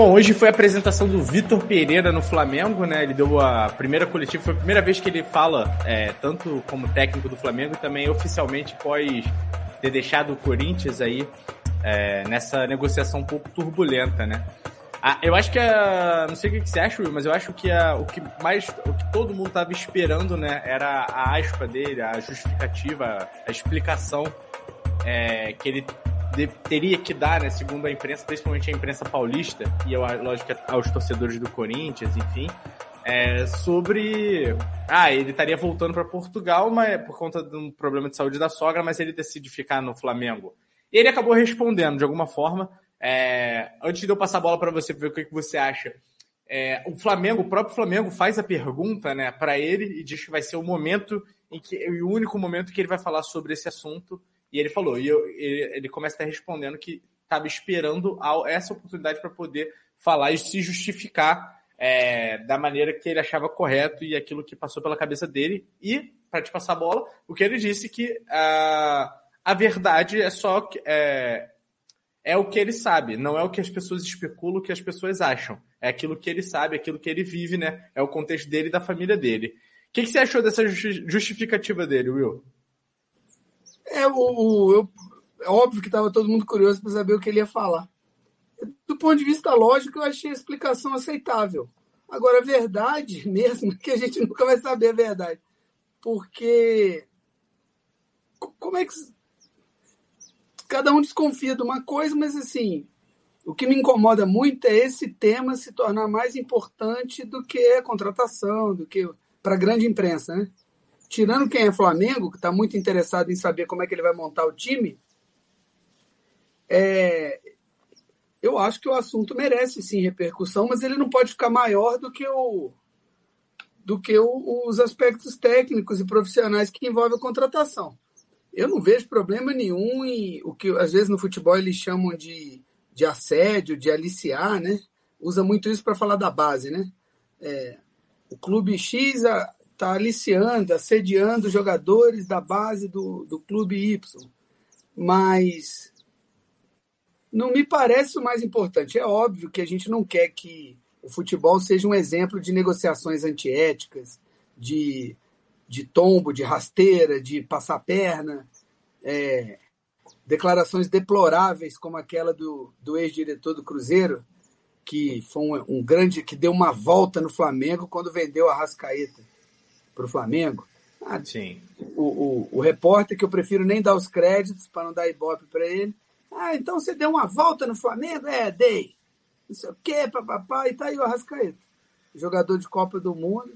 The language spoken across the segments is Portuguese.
Bom, hoje foi a apresentação do Vitor Pereira no Flamengo, né? Ele deu a primeira coletiva, foi a primeira vez que ele fala, é, tanto como técnico do Flamengo, e também oficialmente pós ter deixado o Corinthians aí é, nessa negociação um pouco turbulenta, né? Ah, eu acho que a. Não sei o que você acha, Will, mas eu acho que a, o que mais. O que todo mundo estava esperando, né? Era a aspa dele, a justificativa, a explicação é, que ele de, teria que dar, né? Segundo a imprensa, principalmente a imprensa paulista, e eu, lógico aos torcedores do Corinthians, enfim. É, sobre. Ah, ele estaria voltando para Portugal, mas por conta de um problema de saúde da sogra, mas ele decide ficar no Flamengo. E ele acabou respondendo de alguma forma. É, antes de eu passar a bola para você ver o que, que você acha, é, o Flamengo, o próprio Flamengo faz a pergunta né, para ele e diz que vai ser o momento em que o único momento que ele vai falar sobre esse assunto. E ele falou, e eu, ele, ele começa até respondendo que estava esperando essa oportunidade para poder falar e se justificar é, da maneira que ele achava correto e aquilo que passou pela cabeça dele. E, para te passar a bola, o que ele disse que a, a verdade é só é, é o que ele sabe, não é o que as pessoas especulam, o que as pessoas acham. É aquilo que ele sabe, aquilo que ele vive, né? É o contexto dele e da família dele. O que, que você achou dessa justificativa dele, Will? É, o, o eu, é óbvio que estava todo mundo curioso para saber o que ele ia falar. Do ponto de vista lógico, eu achei a explicação aceitável. Agora, a verdade mesmo, que a gente nunca vai saber a verdade. Porque. Como é que cada um desconfia de uma coisa, mas assim, o que me incomoda muito é esse tema se tornar mais importante do que a contratação, do que para a grande imprensa, né? Tirando quem é Flamengo, que está muito interessado em saber como é que ele vai montar o time, é, eu acho que o assunto merece sim repercussão, mas ele não pode ficar maior do que o do que o, os aspectos técnicos e profissionais que envolvem a contratação eu não vejo problema nenhum em o que às vezes no futebol eles chamam de, de assédio, de aliciar, né? Usa muito isso para falar da base, né? É, o clube X está aliciando, assediando jogadores da base do, do clube Y. Mas não me parece o mais importante. É óbvio que a gente não quer que o futebol seja um exemplo de negociações antiéticas, de de tombo, de rasteira, de passar perna, é, declarações deploráveis como aquela do, do ex-diretor do Cruzeiro, que foi um, um, grande, que deu uma volta no Flamengo quando vendeu a Rascaeta para o Flamengo. Ah, Sim. O, o, o, repórter, que eu prefiro nem dar os créditos para não dar ibope para ele. Ah, então você deu uma volta no Flamengo? É, dei. Não sei o quê, papapá, e tá aí o Arrascaeta. Jogador de Copa do Mundo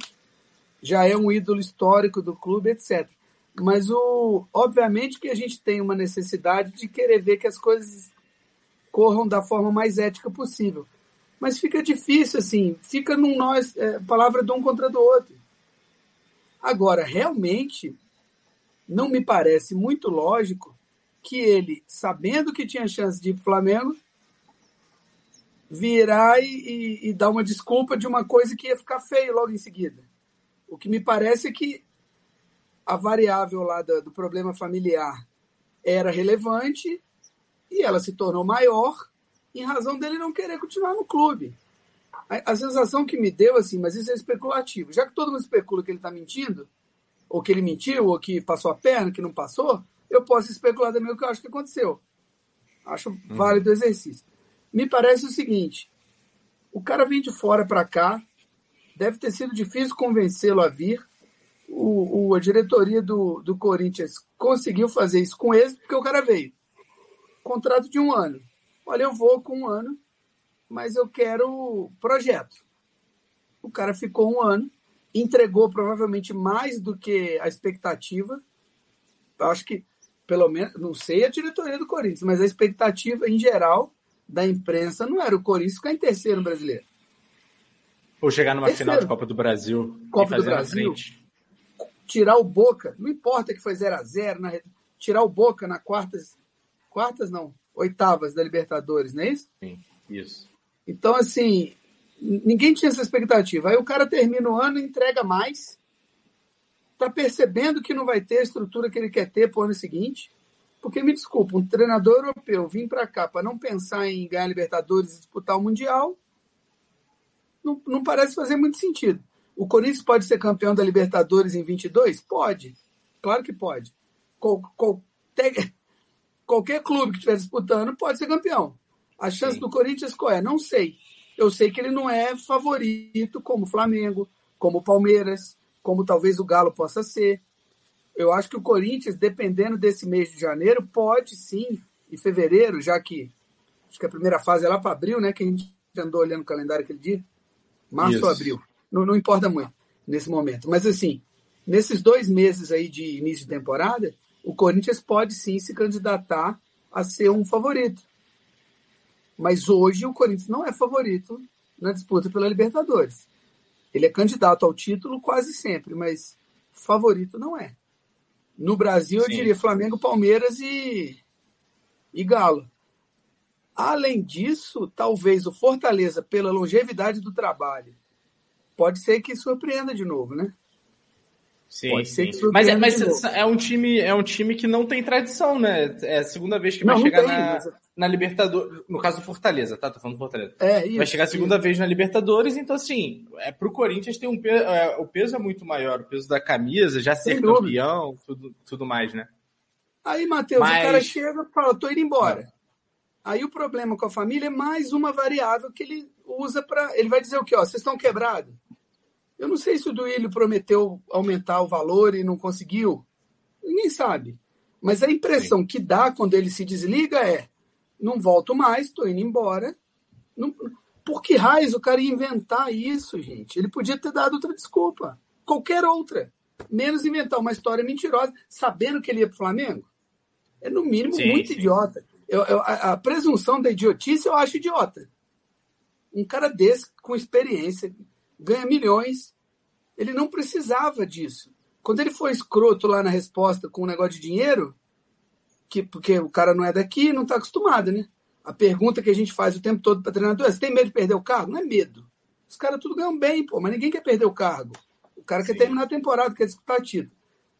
já é um ídolo histórico do clube, etc. Mas o, obviamente que a gente tem uma necessidade de querer ver que as coisas corram da forma mais ética possível. Mas fica difícil, assim, fica num nós, é, palavra de um contra do outro. Agora, realmente, não me parece muito lógico que ele, sabendo que tinha chance de ir para o Flamengo, virar e, e, e, dar uma desculpa de uma coisa que ia ficar feio logo em seguida. O que me parece é que a variável lá do, do problema familiar era relevante e ela se tornou maior em razão dele não querer continuar no clube. A, a, sensação que me deu, assim, mas isso é especulativo. Já que todo mundo especula que ele está mentindo, ou que ele mentiu, ou que passou a perna, que não passou, eu posso especular também o que eu acho que aconteceu. Acho uhum. válido o exercício. Me parece o seguinte: o cara vem de fora para cá, deve ter sido difícil convencê-lo a vir. O, o, a diretoria do, do Corinthians conseguiu fazer isso com êxito, porque o cara veio. Contrato de um ano. Olha, eu vou com um ano, mas eu quero projeto. O cara ficou um ano, entregou provavelmente mais do que a expectativa. Eu acho que, pelo menos, não sei a diretoria do Corinthians, mas a expectativa em geral da imprensa não era o Corinthians ficar em terceiro no brasileiro. Ou chegar numa final de Copa do Brasil Copa do Brasil, tirar o Boca, não importa que foi 0 a 0 na, tirar o Boca na quartas, quartas não, oitavas da Libertadores, não é isso? Sim, isso. Então, assim, ninguém tinha essa expectativa. Aí o cara termina o ano, entrega mais, tá percebendo que não vai ter a estrutura que ele quer ter pro ano seguinte. Porque, me desculpa, um treinador europeu vir para cá para não pensar em ganhar Libertadores e disputar o Mundial, não, não parece fazer muito sentido. O Corinthians pode ser campeão da Libertadores em 22? Pode. Claro que pode. Qual, qualquer, qualquer clube que estiver disputando pode ser campeão. A chance Sim. do Corinthians qual é? Não sei. Eu sei que ele não é favorito como o Flamengo, como o Palmeiras, como talvez o Galo possa ser. Eu acho que o Corinthians, dependendo desse mês de janeiro, pode sim, em fevereiro, já que acho que a primeira fase é lá para abril, né? Que a gente andou olhando o calendário aquele dia. Março Isso. ou abril. Não, não importa muito nesse momento. Mas assim, nesses dois meses aí de início de temporada, o Corinthians pode sim se candidatar a ser um favorito. Mas hoje o Corinthians não é favorito na disputa pela Libertadores. Ele é candidato ao título quase sempre, mas favorito não é. No Brasil, Sim. eu diria Flamengo, Palmeiras e, e Galo. Além disso, talvez o Fortaleza, pela longevidade do trabalho, pode ser que surpreenda de novo, né? Sim, Pode sim. ser mas, é, mas é um time é um time que não tem tradição, né? É a segunda vez que vai não, chegar não tem, na, mas... na Libertadores. No caso do Fortaleza, tá? Tô falando do Fortaleza. É, isso, vai chegar a segunda isso. vez na Libertadores, então assim, é, pro Corinthians tem um peso. É, o peso é muito maior, o peso da camisa, já ser campeão, tudo, tudo mais, né? Aí, Matheus, mas... o cara chega e fala, tô indo embora. É. Aí o problema com a família é mais uma variável que ele usa para. Ele vai dizer o quê? Ó, vocês estão quebrados? Eu não sei se o Duílio prometeu aumentar o valor e não conseguiu. Ninguém sabe. Mas a impressão Sim. que dá quando ele se desliga é: não volto mais, estou indo embora. Não... Por que raios o cara ia inventar isso, gente? Ele podia ter dado outra desculpa. Qualquer outra. Menos inventar uma história mentirosa, sabendo que ele ia para o Flamengo. É, no mínimo, sim, muito sim. idiota. Eu, eu, a, a presunção da idiotice eu acho idiota. Um cara desse, com experiência, ganha milhões. Ele não precisava disso. Quando ele foi escroto lá na resposta com o um negócio de dinheiro, que, porque o cara não é daqui não está acostumado, né? A pergunta que a gente faz o tempo todo para treinador é: você tem medo de perder o cargo? Não é medo. Os caras tudo ganham bem, pô, mas ninguém quer perder o cargo. O cara Sim. quer terminar a temporada, quer disputar título.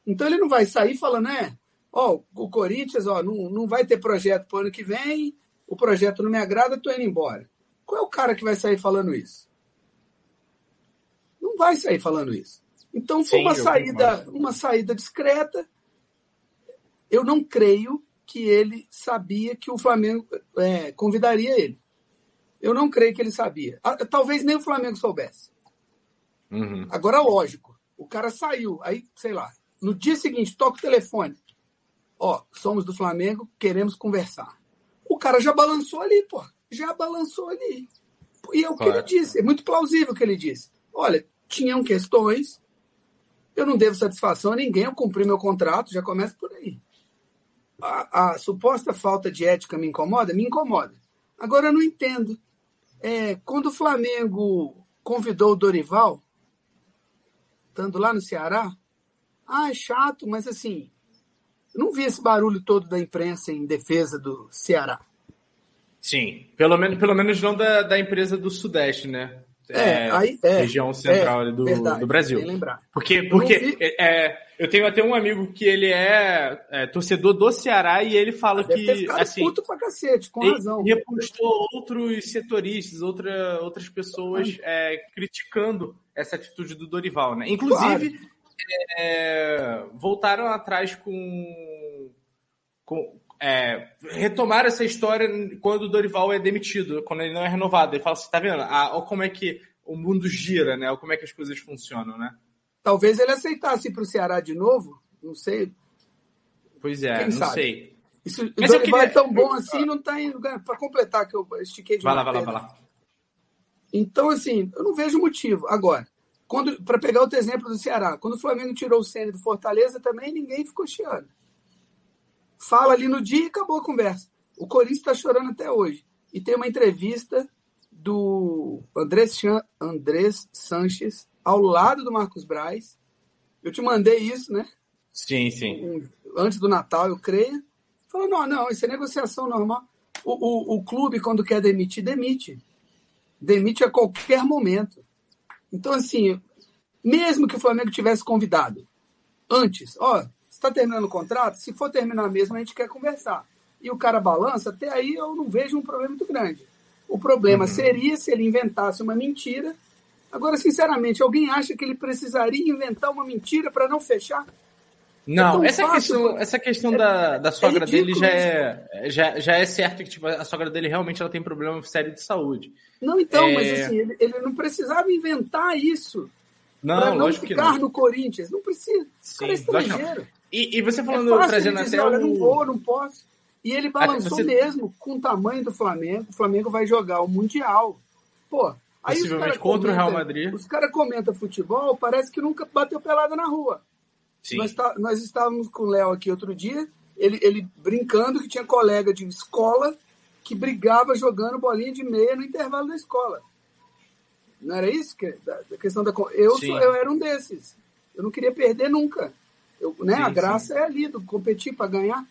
Então ele não vai sair falando, é, ó, o Corinthians, ó, não, não vai ter projeto para o ano que vem, o projeto não me agrada, tô indo embora. Qual é o cara que vai sair falando isso? Não vai sair falando isso. Então foi Sim, uma saída, uma saída discreta. Eu não creio que ele sabia que o Flamengo é, convidaria ele. Eu não creio que ele sabia. Ah, talvez nem o Flamengo soubesse. Uhum. Agora, lógico, o cara saiu, aí, sei lá, no dia seguinte, toca o telefone. Ó, somos do Flamengo, queremos conversar. O cara já balançou ali, pô. Já balançou ali. E é o claro. que ele disse, é muito plausível o que ele disse. Olha, tinham questões. Eu não devo satisfação a ninguém, eu cumpri meu contrato, já começa por aí. A, a suposta falta de ética me incomoda? Me incomoda. Agora eu não entendo. É, quando o Flamengo convidou o Dorival, estando lá no Ceará, ah, é chato, mas assim, eu não vi esse barulho todo da imprensa em defesa do Ceará. Sim, pelo menos, pelo menos não da, da empresa do Sudeste, né? É, é, aí, é, região central é, do, verdade, do Brasil. Porque, porque é, é, eu tenho até um amigo que ele é, é torcedor do Ceará e ele fala ah, que. assim, puto pra cacete, com razão. Ele repostou outros setoristas, outra, outras pessoas criticando essa atitude do Dorival, né? Inclusive, claro. voltaram atrás com, com é, retomar essa história quando o Dorival é demitido, quando ele não é renovado. Ele fala assim, tá vendo? Ah, olha como é que o mundo gira, né? Olha como é que as coisas funcionam, né? Talvez ele aceitasse ir para o Ceará de novo, não sei. Pois é, Quem não sabe? sei. Isso, Mas o Dorival queria... é tão bom assim, não está indo. Para completar, que eu estiquei de Vai lá, vai lá, vai lá. Então, assim, eu não vejo motivo. Agora, para pegar outro exemplo do Ceará, quando o Flamengo tirou o Senna do Fortaleza, também ninguém ficou chiando fala ali no dia e acabou a conversa. O Corinthians está chorando até hoje. E tem uma entrevista do Andrés, Andrés Sanches ao lado do Marcos Braz. Eu te mandei isso, né? Sim, sim. Antes do Natal, eu creio. Falou, não, não, isso é negociação normal. O, o, o clube, quando quer demitir, demite. Demite a qualquer momento. Então, assim, mesmo que o Flamengo tivesse convidado antes, ó, está terminando o contrato? Se for terminar mesmo, a gente quer conversar. E o cara balança, até aí eu não vejo um problema muito grande. O problema uhum. seria se ele inventasse uma mentira Agora, sinceramente, alguém acha que ele precisaria inventar uma mentira para não fechar? Não, é essa, fácil, questão, essa questão é, da, da sogra é dele já é, já, já é certo que tipo, a sogra dele realmente ela tem problema sério de saúde. Não, então, é... mas assim, ele, ele não precisava inventar isso. Não, não lógico ficar que não. no Corinthians. Não precisa. Sim, cara é estrangeiro. E, e você é falando, é trazendo dizer, até olha, o... não vou, não posso. E ele balançou você... mesmo com o tamanho do Flamengo. O Flamengo vai jogar o Mundial. Pô, aí Possivelmente contra comenta, o Real Madrid. Os caras comentam futebol, parece que nunca bateu pelada na rua. Sim. Nós, tá, nós estávamos com o Léo aqui outro dia, ele, ele brincando que tinha colega de escola que brigava jogando bolinha de meia no intervalo da escola. Não era isso? Que, da, da questão da. Eu, sou, eu era um desses. Eu não queria perder nunca. Eu, né, sim, a graça sim. é ali, do competir para ganhar.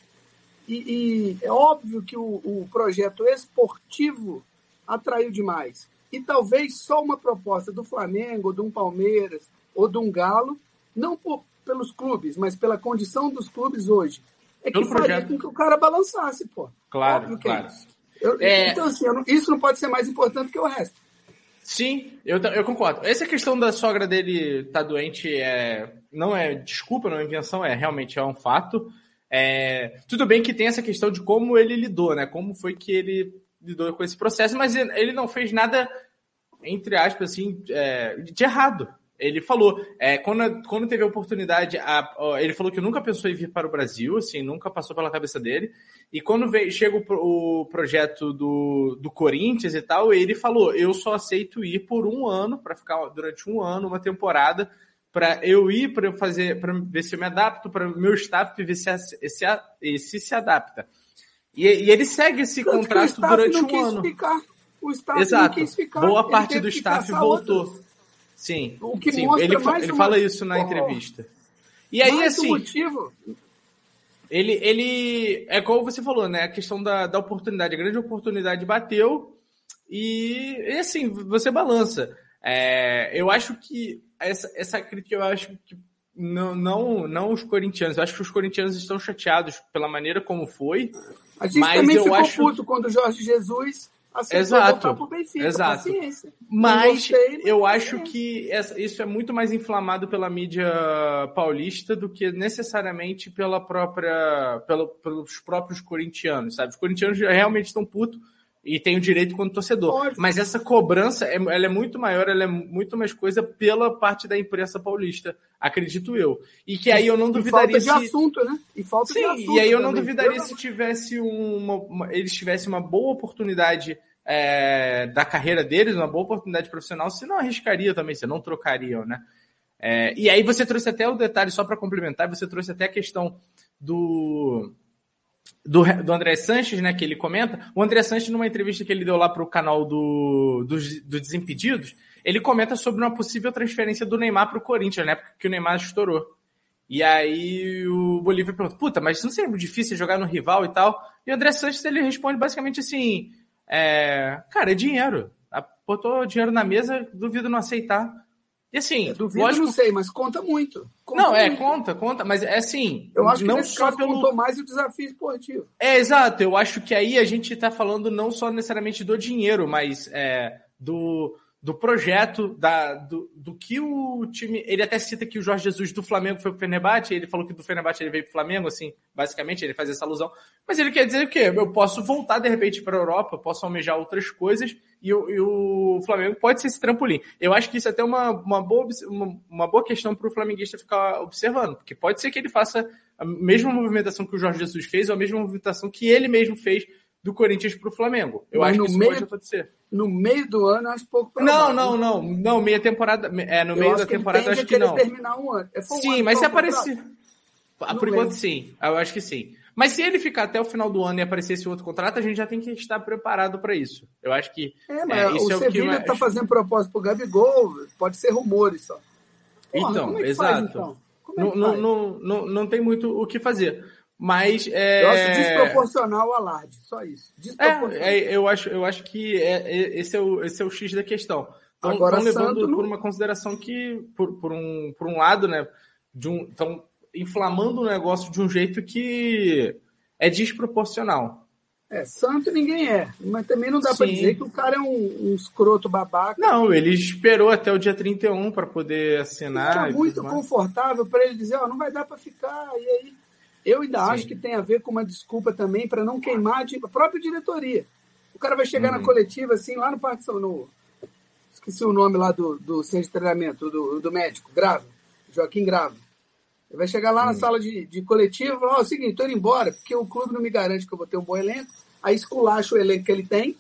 E, e, é óbvio que o, o projeto esportivo atraiu demais. E talvez só uma proposta do Flamengo, ou de um Palmeiras, ou de um Galo, não por, pelos clubes, mas pela condição dos clubes hoje. É que Pelo faria projeto. com que o cara balançasse, pô. Claro, claro. É eu, é... Então, assim, não, isso não pode ser mais importante que o resto. Sim, eu, eu concordo. Essa questão da sogra dele estar tá doente é, não é desculpa, não é invenção, é realmente é um fato. É, tudo bem que tem essa questão de como ele lidou, né? Como foi que ele lidou com esse processo, mas ele não fez nada, entre aspas, assim, é, de errado ele falou, é, quando, quando teve a oportunidade, a, ele falou que nunca pensou em vir para o Brasil, assim, nunca passou pela cabeça dele. E quando veio, chega o, o projeto do, do Corinthians e tal, ele falou: eu só aceito ir por um ano, para ficar durante um ano, uma temporada, para eu ir, para eu fazer, para ver se eu me adapto, para o meu staff ver se, se, se, se adapta. E, e ele segue esse Tanto contrato durante um ano. Ficar. O staff Exato. não quis ficar. Boa parte do staff voltou. Outros. Sim, o que sim. ele, fa ele uma... fala isso na entrevista. E aí, mais assim. motivo. Ele, ele. É como você falou, né? A questão da, da oportunidade. A grande oportunidade bateu. E, e assim, você balança. É, eu acho que essa, essa crítica, eu acho que não, não, não os corintianos. Eu acho que os corintianos estão chateados pela maneira como foi. A gente mas também eu ficou acho... puto quando o Jorge Jesus Exato. Benfica, Exato. Mas gostei, eu acho que essa, isso é muito mais inflamado pela mídia paulista do que necessariamente pela própria, pela, pelos próprios corintianos, sabe? Os corintianos realmente estão putos e têm o direito quanto torcedor. Mas essa cobrança é, ela é muito maior, ela é muito mais coisa pela parte da imprensa paulista, acredito eu. E que aí eu não duvidaria e falta de assunto, né? E falta Sim, de assunto. E aí eu não duvidaria se tivesse uma, uma, eles tivessem uma boa oportunidade é, da carreira deles, uma boa oportunidade profissional, se não arriscaria também, se não trocariam, né? É, e aí você trouxe até o detalhe, só para complementar, você trouxe até a questão do, do, do André Sanches, né, que ele comenta. O André Sanches, numa entrevista que ele deu lá para o canal do, do, do, Desimpedidos, ele comenta sobre uma possível transferência do Neymar para o Corinthians, né, porque o Neymar estourou. E aí o Bolívia pergunta, puta, mas não seria difícil jogar no rival e tal? E o André Sanches, ele responde basicamente assim, é, cara, é dinheiro. Botou dinheiro na mesa, duvido não aceitar. E assim, eu duvido, lógico... não sei, mas conta muito. Conta não, é, muito. conta, conta, mas é assim. Eu acho não que nesse só caso pelo... contou mais o desafio esportivo. É, exato. Eu acho que aí a gente está falando não só necessariamente do dinheiro, mas é, do, do projeto, da, do, do que o time. Ele até cita que o Jorge Jesus do Flamengo foi pro Fenerbahçe, ele falou que do Fenerbahçe ele veio pro Flamengo, assim, basicamente, ele faz essa alusão. Mas ele quer dizer o quê? Eu posso voltar de repente para a Europa, posso almejar outras coisas, e o, e o, Flamengo pode ser esse trampolim. Eu acho que isso é até uma, uma, boa, uma, uma boa questão para o flamenguista ficar observando, porque pode ser que ele faça a mesma movimentação que o Jorge Jesus fez, ou a mesma movimentação que ele mesmo fez do Corinthians para o Flamengo. Eu Mas acho que isso meio, pode acontecer. No meio do ano, acho pouco provável. Não, não, não. Não, meia temporada. É, no eu meio da temporada, acho que não. terminar um ano. É, um sim, ano, mas se aparecer. Ah, por enquanto, sim. Eu acho que sim. Mas se ele ficar até o final do ano e aparecer esse outro contrato, a gente já tem que estar preparado para isso. Eu acho que. É, mas é, o é Sevilla está fazendo propósito para o Gabigol, pode ser rumores só. Porra, então, é exato. Faz, então? É não, não, não, não, não tem muito o que fazer. Mas é... Eu acho desproporcional o alarde, só isso. É, é, eu, acho, eu acho que é, é, esse, é o, esse é o X da questão. Estão levando Santo por uma consideração que, por, por, um, por um lado, né? Estão inflamando o negócio de um jeito que é desproporcional. É, santo ninguém é, mas também não dá para dizer que o cara é um, um, escroto babaca. Não, ele esperou até o dia 31 para poder assinar. É muito confortável para ele dizer, ó, não vai dar para ficar. E aí, eu ainda Sim. acho que tem a ver com uma desculpa também para não queimar a própria diretoria. O cara vai chegar uhum. na coletiva, assim, lá no Parque São no Esqueci o nome lá do, do centro de treinamento, do, do médico, Grava, Joaquim Grava. Ele vai chegar lá na sala de, de coletivo e falar, ó, oh, é o seguinte, tô indo embora, porque o clube não me garante que eu vou ter um bom elenco. Aí esculacha o elenco que ele tem.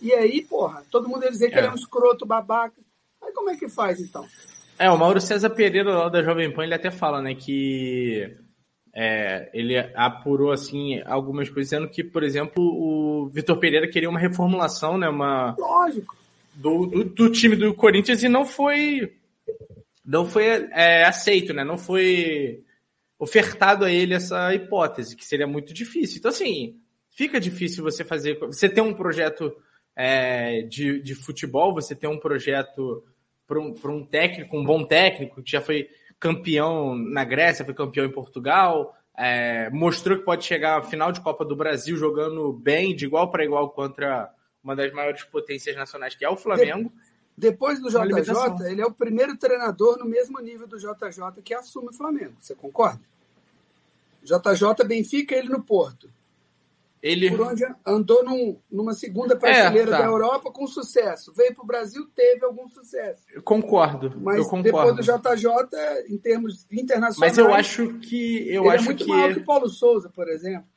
E aí, porra, todo mundo ia dizer que é. ele é um escroto, babaca. Aí como é que faz, então? É, o Mauro César Pereira, lá da Jovem Pan, ele até fala, né, que é, ele apurou, assim, algumas coisas, dizendo que, por exemplo, o Vitor Pereira queria uma reformulação, né, uma... Lógico. Do, do, do time do Corinthians e não foi não foi é, aceito, né? Não foi ofertado a ele essa hipótese, que seria muito difícil. Então, assim, fica difícil você fazer. Você tem um projeto é, de, de futebol, você tem um projeto para um, um técnico, um bom técnico, que já foi campeão na Grécia, foi campeão em Portugal, é, mostrou que pode chegar à final de Copa do Brasil jogando bem, de igual para igual contra uma das maiores potências nacionais, que é o Flamengo. Depois do JJ, ele é o primeiro treinador no mesmo nível do JJ que assume o Flamengo. Você concorda? JJ Benfica, ele no Porto. Ele... Por onde andou num, numa segunda prateleira é, tá. da Europa com sucesso. Veio para o Brasil, teve algum sucesso. Eu concordo. Mas eu concordo. depois do JJ, em termos internacionais. Mas eu acho que. Eu é acho é muito que... maior que o Paulo Souza, por exemplo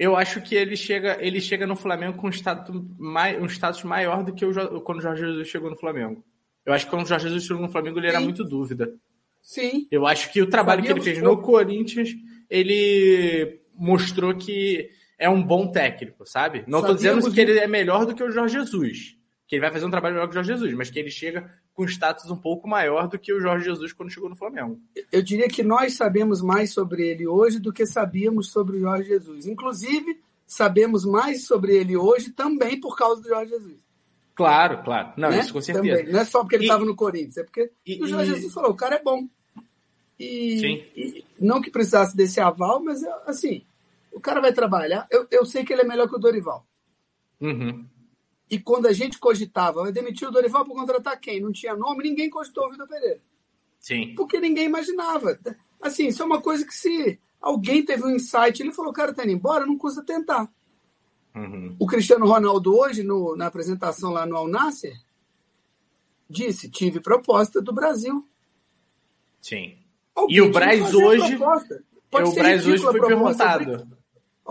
eu acho que ele chega, ele chega no Flamengo com um status, mai, um status maior do que o, quando o Jorge Jesus chegou no Flamengo. Eu acho que quando o Jorge Jesus chegou no Flamengo, ele Sim. era muito dúvida. Sim. Eu acho que o trabalho que ele fez no Corinthians, ele mostrou que é um bom técnico, sabe? Não estou dizendo que ele é melhor do que o Jorge Jesus, que ele vai fazer um trabalho melhor que o Jorge Jesus, mas que ele chega com status um pouco maior do que o Jorge Jesus quando chegou no Flamengo. Eu diria que nós sabemos mais sobre ele hoje do que sabíamos sobre o Jorge Jesus. Inclusive, sabemos mais sobre ele hoje também por causa do Jorge Jesus. Claro, claro. Não, né? isso com certeza. Também. Não é só porque ele estava no Corinthians, é porque e, o Jorge e... Jesus falou, o cara é bom. E, e, não que precisasse desse aval, mas assim, o cara vai trabalhar. Eu, eu sei que ele é melhor que o Dorival. Uhum. E quando a gente cogitava, vai demitir o Dorival para contratar quem? Não tinha nome, ninguém cogitou o Vitor Pereira. Sim. Porque ninguém imaginava. Assim, isso é uma coisa que se alguém teve um insight, ele falou, cara, tá indo embora, não custa tentar. Uhum. O Cristiano Ronaldo hoje, no, na apresentação lá no Al Nasser, disse, tive proposta do Brasil. Sim. Alguém e o Braz hoje... o Braz hoje foi perguntado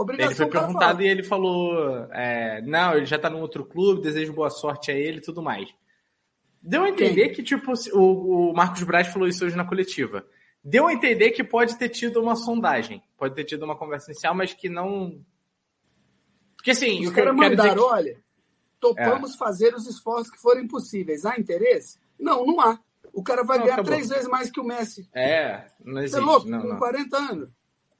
ele foi perguntado e ele falou: é, não, ele já tá no outro clube, desejo boa sorte a ele e tudo mais. Deu a entender que, tipo, o, o Marcos Braz falou isso hoje na coletiva. Deu a entender que pode ter tido uma sondagem, pode ter tido uma conversa inicial, mas que não. Porque assim, os caras mandaram: que... olha, topamos é. fazer os esforços que forem possíveis. Há interesse? Não, não há. O cara vai não, ganhar acabou. três vezes mais que o Messi. É, não existe. Você é louco, não, com não. 40 anos.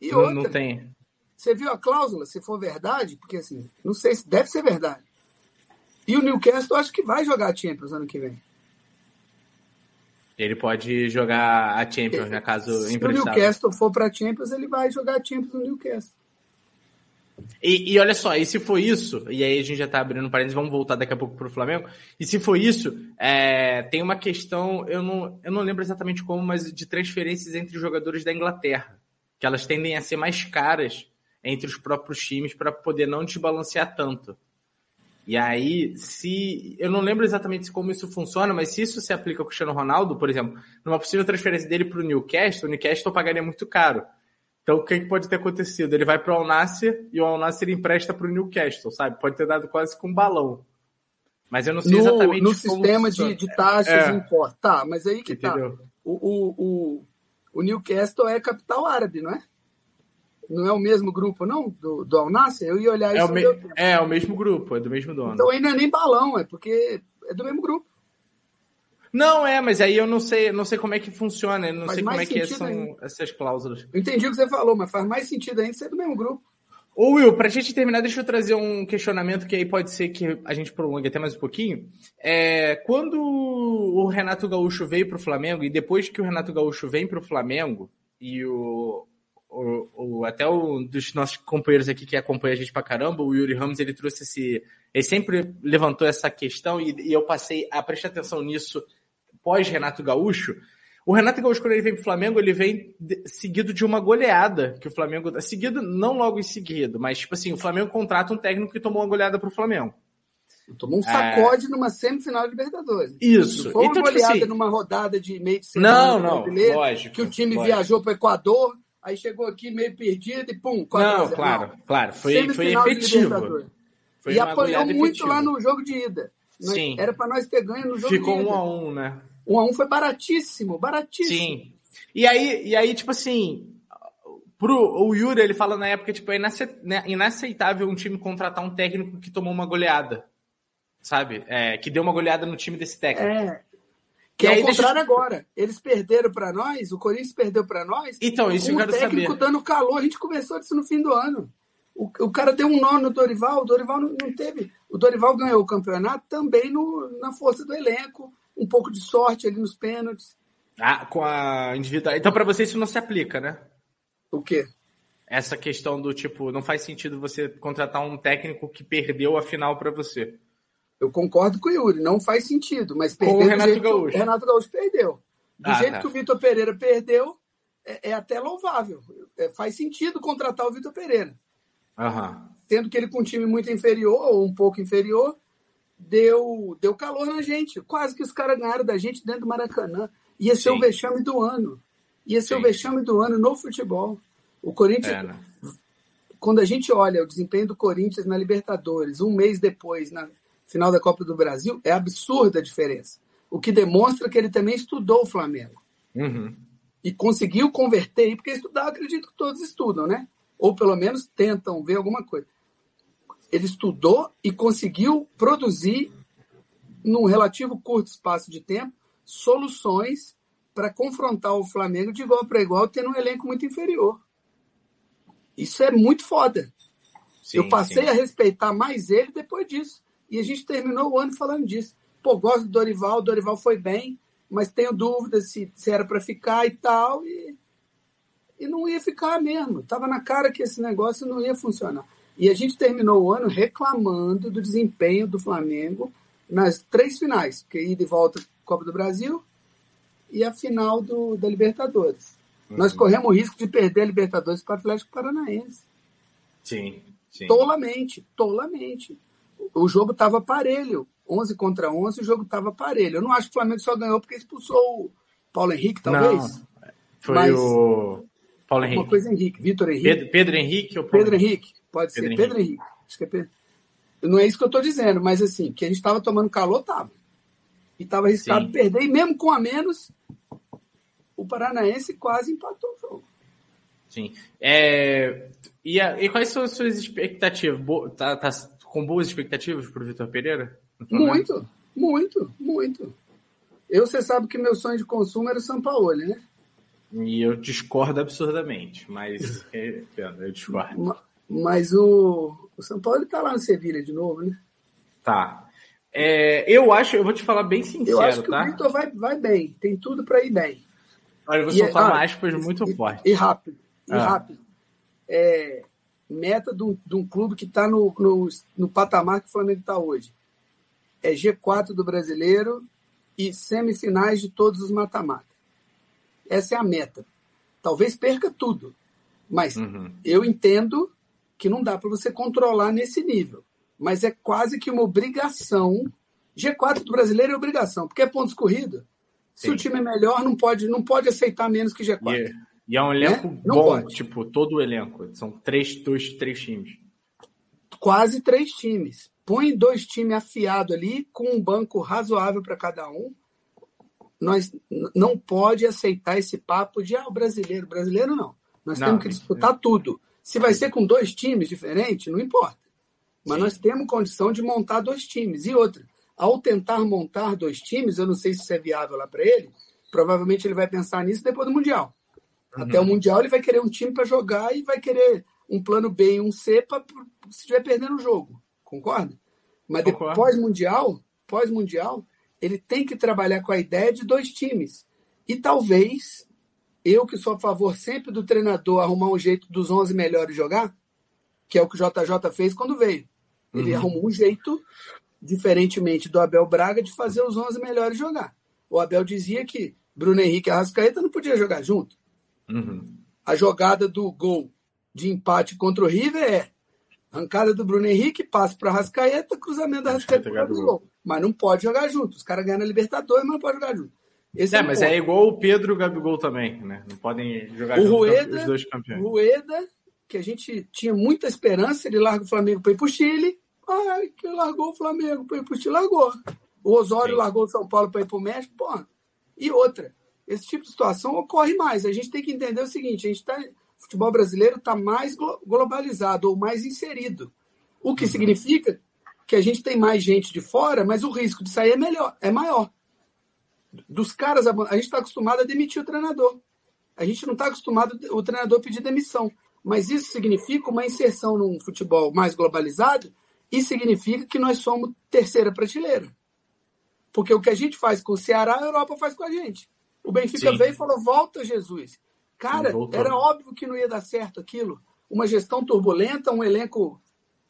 E não, outra, não tem. Você viu a cláusula? Se for verdade, porque assim, não sei se deve ser verdade. E o Newcastle acho que vai jogar a Champions ano que vem. Ele pode jogar a Champions, né? Caso Se o Newcastle for para a Champions, ele vai jogar a Champions no Newcastle. E, e, olha só, e se for isso, e aí a gente já tá abrindo parênteses, vamos voltar daqui a pouco pro Flamengo. E se for isso, é, tem uma questão, eu não, eu não lembro exatamente como, mas de transferências entre os jogadores da Inglaterra. Que elas tendem a ser mais caras entre os próprios times para poder não desbalancear tanto. E aí, se. Eu não lembro exatamente como isso funciona, mas se isso se aplica ao Cristiano Ronaldo, por exemplo, numa possível transferência dele para o Newcastle, o Newcastle pagaria muito caro. Então, o que, que pode ter acontecido? Ele vai para o Al e o Al empresta para o Newcastle, sabe? Pode ter dado quase com um balão. Mas eu não sei no, exatamente No sistema de, de, taxas é. importa. Tá, mas aí que tá. Entendeu? tá. O, o, o, o Newcastle é capital árabe, não é? Não é o mesmo grupo, não? Do, do Al Nasser? Eu ia olhar é isso. O me... É, é o mesmo grupo, é do mesmo dono. Então não é nem balão, é porque é do mesmo grupo. Não, é, mas aí eu não sei, não sei como é que funciona, eu não faz sei como é que são ainda. essas cláusulas. Eu entendi o que você falou, mas faz mais sentido ainda ser do mesmo grupo. Ô Will, pra gente terminar, deixa eu trazer um questionamento que aí pode ser que a gente prolongue até mais um pouquinho. É, quando o Renato Gaúcho veio pro Flamengo, e depois que o Renato Gaúcho vem pro Flamengo, e o, o, o, até um dos nossos companheiros aqui que acompanha a gente pra caramba, o Yuri Ramos, ele trouxe esse. Ele sempre levantou essa questão e, e eu passei a prestar atenção nisso pós Renato Gaúcho. O Renato Gaúcho, quando ele vem pro Flamengo, ele vem seguido de uma goleada que o Flamengo. Seguido, não logo em seguida, mas tipo assim, o Flamengo contrata um técnico que tomou uma goleada pro Flamengo. Tomou um sacode é... numa semifinal de Libertadores. Isso. Não foi uma então, goleada tipo assim... numa rodada de meio de semana não, não, lógico, que o time lógico. viajou para o Equador, aí chegou aqui meio perdido e pum, Não, claro, não. claro. Foi, foi efetivo. Foi e apanhou muito efetiva. lá no jogo de ida. Sim. Era para nós ter ganho no jogo Ficou de ida. Ficou um a um, né? Um a um foi baratíssimo, baratíssimo. Sim. E aí, e aí tipo assim, pro o Yuri, ele fala na época, tipo, é né, inaceitável um time contratar um técnico que tomou uma goleada. Sabe? É, que deu uma goleada no time desse técnico. É. Que é o contrário deixa... agora. Eles perderam para nós, o Corinthians perdeu para nós. Então, isso eu quero saber. O técnico dando calor, a gente conversou disso no fim do ano. O, o cara deu um nó no Dorival, o Dorival não, não teve. O Dorival ganhou o campeonato também no, na força do elenco, um pouco de sorte ali nos pênaltis. Ah, com a individual. Então, para você, isso não se aplica, né? O quê? Essa questão do tipo, não faz sentido você contratar um técnico que perdeu a final para você. Eu concordo com o Yuri, não faz sentido, mas perdeu. Com o Renato Gaúcho. O Renato Gaúcho perdeu. Do ah, jeito tá. que o Vitor Pereira perdeu, é, é até louvável. É, faz sentido contratar o Vitor Pereira. Uhum. Tendo que ele com um time muito inferior, ou um pouco inferior, deu, deu calor na gente. Quase que os caras ganharam da gente dentro do Maracanã. Ia ser Sim. o vexame do ano. Ia ser Sim. o vexame do ano no futebol. O Corinthians. É, né? Quando a gente olha o desempenho do Corinthians na Libertadores, um mês depois, na, final da Copa do Brasil, é absurda a diferença. O que demonstra que ele também estudou o Flamengo. Uhum. E conseguiu converter, porque estudar, acredito que todos estudam, né? Ou pelo menos tentam ver alguma coisa. Ele estudou e conseguiu produzir, num relativo curto espaço de tempo, soluções para confrontar o Flamengo de igual para igual, tendo um elenco muito inferior. Isso é muito foda. Sim, Eu passei sim. a respeitar mais ele depois disso. E a gente terminou o ano falando disso. Pô, gosto do Dorival, o Dorival foi bem, mas tenho dúvidas se, se era para ficar e tal. E, e não ia ficar mesmo. Tava na cara que esse negócio não ia funcionar. E a gente terminou o ano reclamando do desempenho do Flamengo nas três finais, porque ida e volta Copa do Brasil e a final do, da Libertadores. Uhum. Nós corremos o risco de perder a Libertadores para o Atlético Paranaense. Sim, sim. Tolamente, tolamente o jogo estava parelho. 11 contra 11, o jogo estava parelho. Eu não acho que o Flamengo só ganhou porque expulsou o Paulo Henrique, talvez. Não, foi Mas, o Paulo Henrique. Uma coisa Henrique, Vitor Henrique. Pedro, Pedro Henrique ou Paulo Pedro Henrique? Pode Pedro ser Henrique. Pedro Henrique. Acho que é Pedro. Não é isso que eu estou dizendo, mas assim, que a gente estava tomando calor, estava. E estava arriscado Sim. perder, e mesmo com a menos, o Paranaense quase empatou o jogo. Sim. É, e, a, e quais são as suas expectativas? Bo, tá, tá, com boas expectativas para o Vitor Pereira? Muito, muito, muito. Eu, você sabe que meu sonho de consumo era o São Paulo, né? E eu discordo absurdamente, mas é, eu discordo. Mas o, o São Paulo está lá no Sevilha de novo, né? Tá. É, eu acho, eu vou te falar bem sincero, Eu acho que tá? o Vitor vai, vai bem, tem tudo para ir bem. Olha, eu vou soltar é, ah, aspas muito e, forte. E rápido, e ah. rápido. É, meta de um, de um clube que está no, no, no patamar que o Flamengo está hoje. É G4 do brasileiro e semifinais de todos os mata-mata. Essa é a meta. Talvez perca tudo, mas uhum. eu entendo que não dá para você controlar nesse nível. Mas é quase que uma obrigação. G4 do brasileiro é obrigação, porque é pontos corridos. Se o time é melhor, não pode, não pode aceitar menos que G4. Yeah. E é um elenco né? bom, pode. tipo, todo o elenco. São três, dois, três times. Quase três times. Põe dois times afiados ali, com um banco razoável para cada um. Nós não pode aceitar esse papo de ah, o brasileiro. Brasileiro não. Nós não, temos que disputar é. tudo. Se vai ser com dois times diferentes, não importa. Mas Sim. nós temos condição de montar dois times. E outra, ao tentar montar dois times, eu não sei se isso é viável lá para ele, provavelmente ele vai pensar nisso depois do Mundial. Uhum. Até o Mundial ele vai querer um time para jogar e vai querer um plano B e um C para se estiver perdendo o jogo. Concorda? Mas depois pós-mundial, pós-mundial, ele tem que trabalhar com a ideia de dois times. E talvez eu que sou a favor sempre do treinador arrumar um jeito dos 11 melhores jogar, que é o que o JJ fez quando veio. Ele uhum. arrumou um jeito, diferentemente do Abel Braga, de fazer os 11 melhores jogar. O Abel dizia que Bruno Henrique e Arrascaeta não podiam jogar junto. Uhum. A jogada do gol de empate contra o River é arrancada do Bruno Henrique, passe para Arrascaeta, cruzamento da Arrascaeta para o gol. Mas não pode jogar junto. Os caras ganham na Libertadores, mas não pode jogar junto. Esse é, mas é igual o Pedro e o Gabigol também, né? Não podem jogar o junto Rueda, os dois campeões. O Rueda, que a gente tinha muita esperança, ele larga o Flamengo para ir para o Chile. Ai, que largou o Flamengo para ir para o Chile, largou. O Osório Sim. largou o São Paulo para ir para o México, pô. E outra, esse tipo de situação ocorre mais. A gente tem que entender o seguinte: a gente está o futebol brasileiro está mais globalizado ou mais inserido. O que uhum. significa que a gente tem mais gente de fora, mas o risco de sair é melhor, é maior. Dos caras, a gente está acostumado a demitir o treinador. A gente não está acostumado o treinador pedir demissão. Mas isso significa uma inserção num futebol mais globalizado e significa que nós somos terceira prateleira. Porque o que a gente faz com o Ceará, a Europa faz com a gente. O Benfica Sim. veio e falou: volta, Jesus. Cara, era óbvio que não ia dar certo aquilo. Uma gestão turbulenta, um elenco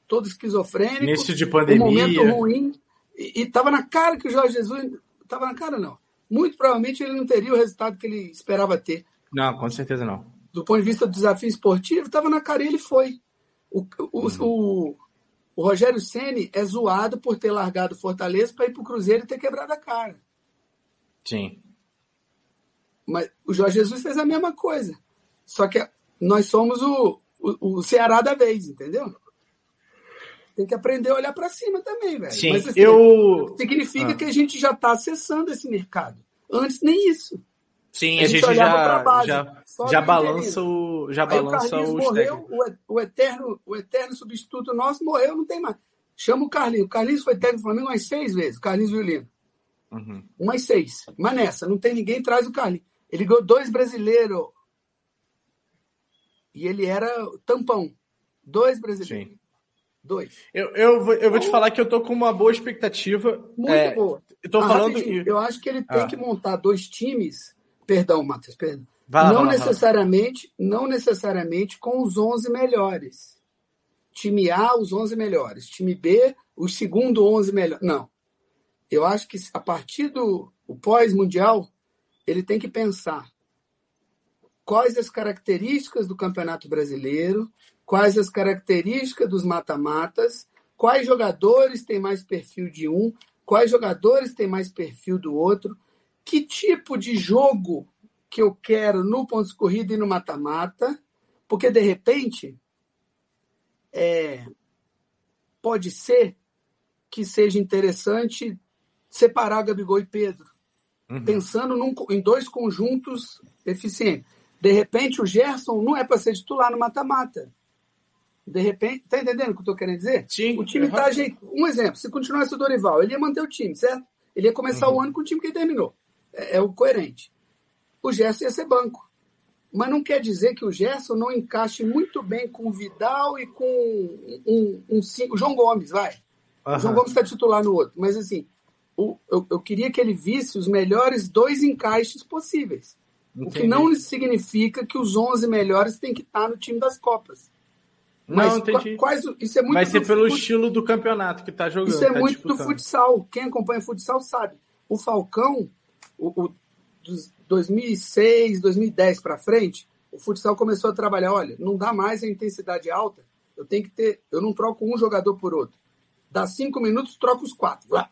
todo esquizofrênico. Início de pandemia. Um momento ruim. E estava na cara que o Jorge Jesus. Estava na cara, não. Muito provavelmente ele não teria o resultado que ele esperava ter. Não, com certeza não. Do ponto de vista do desafio esportivo, estava na cara e ele foi. O, o, uhum. o, o Rogério Ceni é zoado por ter largado Fortaleza para ir para o Cruzeiro e ter quebrado a cara. Sim. Mas o Jorge Jesus fez a mesma coisa. Só que nós somos o, o, o Ceará da vez, entendeu? Tem que aprender a olhar para cima também, velho. Sim, Mas, assim, eu... Significa ah. que a gente já está acessando esse mercado. Antes nem isso. Sim, a, a gente, gente já, base, já, já balança o, já balança o, morreu, o, o, eterno, o eterno substituto nosso morreu, não tem mais. Chama o Carlinhos. O Carlinhos foi técnico do Flamengo umas seis vezes, Carlinhos Violino. Uhum. Umas seis. Mas nessa, não tem ninguém traz o Carlinhos. Ele ganhou dois brasileiros. E ele era tampão. Dois brasileiros. Sim. Dois. Eu, eu, vou, eu vou te falar que eu tô com uma boa expectativa. Muito é, boa. Eu tô ah, falando que... Eu acho que ele tem ah. que montar dois times. Perdão, Matheus, perdão. Lá, não necessariamente, não necessariamente com os 11 melhores. Time A, os 11 melhores. Time B, os segundo 11 melhores. Não. Eu acho que a partir do pós-mundial, ele tem que pensar quais as características do Campeonato Brasileiro, quais as características dos mata-matas, quais jogadores têm mais perfil de um, quais jogadores têm mais perfil do outro, que tipo de jogo que eu quero no ponto de corrida e no mata-mata, porque de repente é, pode ser que seja interessante separar Gabigol e Pedro uhum. pensando num, em dois conjuntos eficientes. De repente, o Gerson não é para ser titular no mata-mata. De repente, tá entendendo o que eu estou querendo dizer? Sim. O time está ajeitado. Um exemplo, se continuasse o Dorival, ele ia manter o time, certo? Ele ia começar uhum. o ano com o time que ele terminou. É, é, o coerente. O Gerson ia ser banco. Mas não quer dizer que o Gerson não encaixe muito bem com o Vidal e com um, um, um, o João Gomes, vai. Uhum. O João Gomes está titular no outro. Mas assim, o, eu, eu, queria que ele visse os melhores dois encaixes possíveis. Entendi. O que não significa que os 11 melhores têm que estar no time das Copas. Não, Mas entendi. Quais, isso é muito Vai ser pelo estilo do campeonato que está jogando. Isso é tá muito disputando. do futsal. Quem acompanha futsal sabe. O Falcão, o, o dos 2006, 2010 para frente, o futsal começou a trabalhar. Olha, não dá mais a intensidade alta. Eu tenho que ter. Eu não troco um jogador por outro. Dá cinco minutos, troco os quatro. Lá.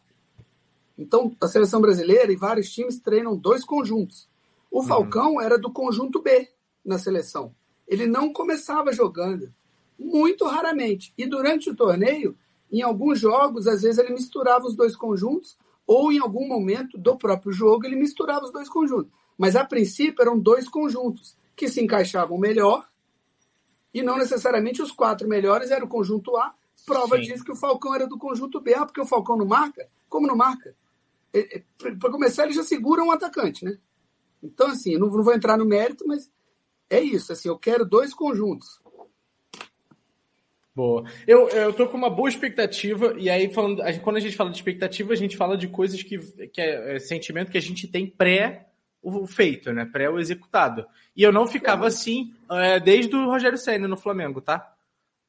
Então, a seleção brasileira e vários times treinam dois conjuntos. O uhum. Falcão uhum. era do conjunto B na seleção. Ele não começava jogando, muito raramente. E durante o torneio, em alguns jogos, às vezes ele misturava os dois conjuntos, ou em algum momento do próprio jogo ele misturava os dois conjuntos. Mas a princípio eram dois conjuntos que se encaixavam melhor, e não necessariamente os quatro melhores eram o conjunto A. Prova Sim. disso que o Falcão era do conjunto B. Ah, porque o Falcão não marca? Como não marca? É, é, para começar, ele já segura um atacante, né? Então, assim, eu não, não vou entrar no mérito, mas é isso. Assim, eu quero dois conjuntos. Boa. Eu, eu tô com uma boa expectativa, e aí, falando, a gente, quando a gente fala de expectativa, a gente fala de coisas que, que é, é sentimento que a gente tem pré o feito, né? Pré o executado. E eu não ficava assim é, desde o Rogério Senna no Flamengo, tá?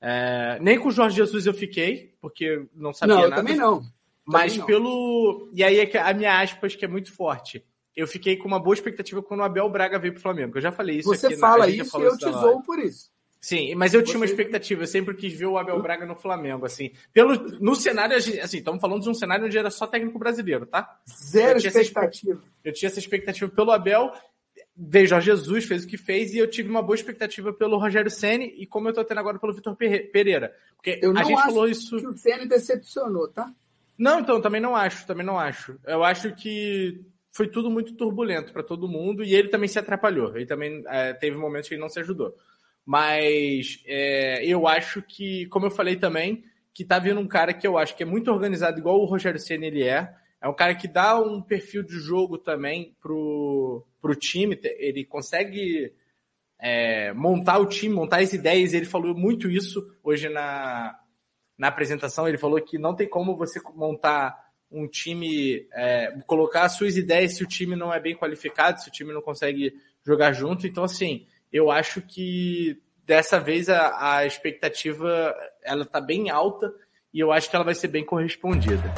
É, nem com o Jorge Jesus eu fiquei, porque não sabia não, nada. Também não. Mas não. pelo. E aí é a minha aspas, que é muito forte. Eu fiquei com uma boa expectativa quando o Abel Braga veio pro Flamengo. Eu já falei isso Você aqui. fala na... isso e eu te zoo por isso. Sim, mas eu tinha uma expectativa, eu sempre quis ver o Abel Braga no Flamengo, assim. Pelo, no cenário, assim, estamos falando de um cenário onde era só técnico brasileiro, tá? Zero eu expectativa. eu tinha essa expectativa pelo Abel, veio Jorge Jesus, fez o que fez, e eu tive uma boa expectativa pelo Rogério Ceni e como eu tô tendo agora pelo Vitor Pereira. Porque eu a gente falou isso. Que o Ceni decepcionou, tá? Não, então, também não acho, também não acho. Eu acho que foi tudo muito turbulento para todo mundo e ele também se atrapalhou. Ele também é, teve momentos que ele não se ajudou. Mas é, eu acho que, como eu falei também, que tá vindo um cara que eu acho que é muito organizado, igual o Rogério Senna ele é. É um cara que dá um perfil de jogo também pro, pro time. Ele consegue é, montar o time, montar as ideias. Ele falou muito isso hoje na, na apresentação. Ele falou que não tem como você montar um time, é, colocar as suas ideias se o time não é bem qualificado, se o time não consegue jogar junto. Então, assim, eu acho que dessa vez a, a expectativa ela está bem alta e eu acho que ela vai ser bem correspondida.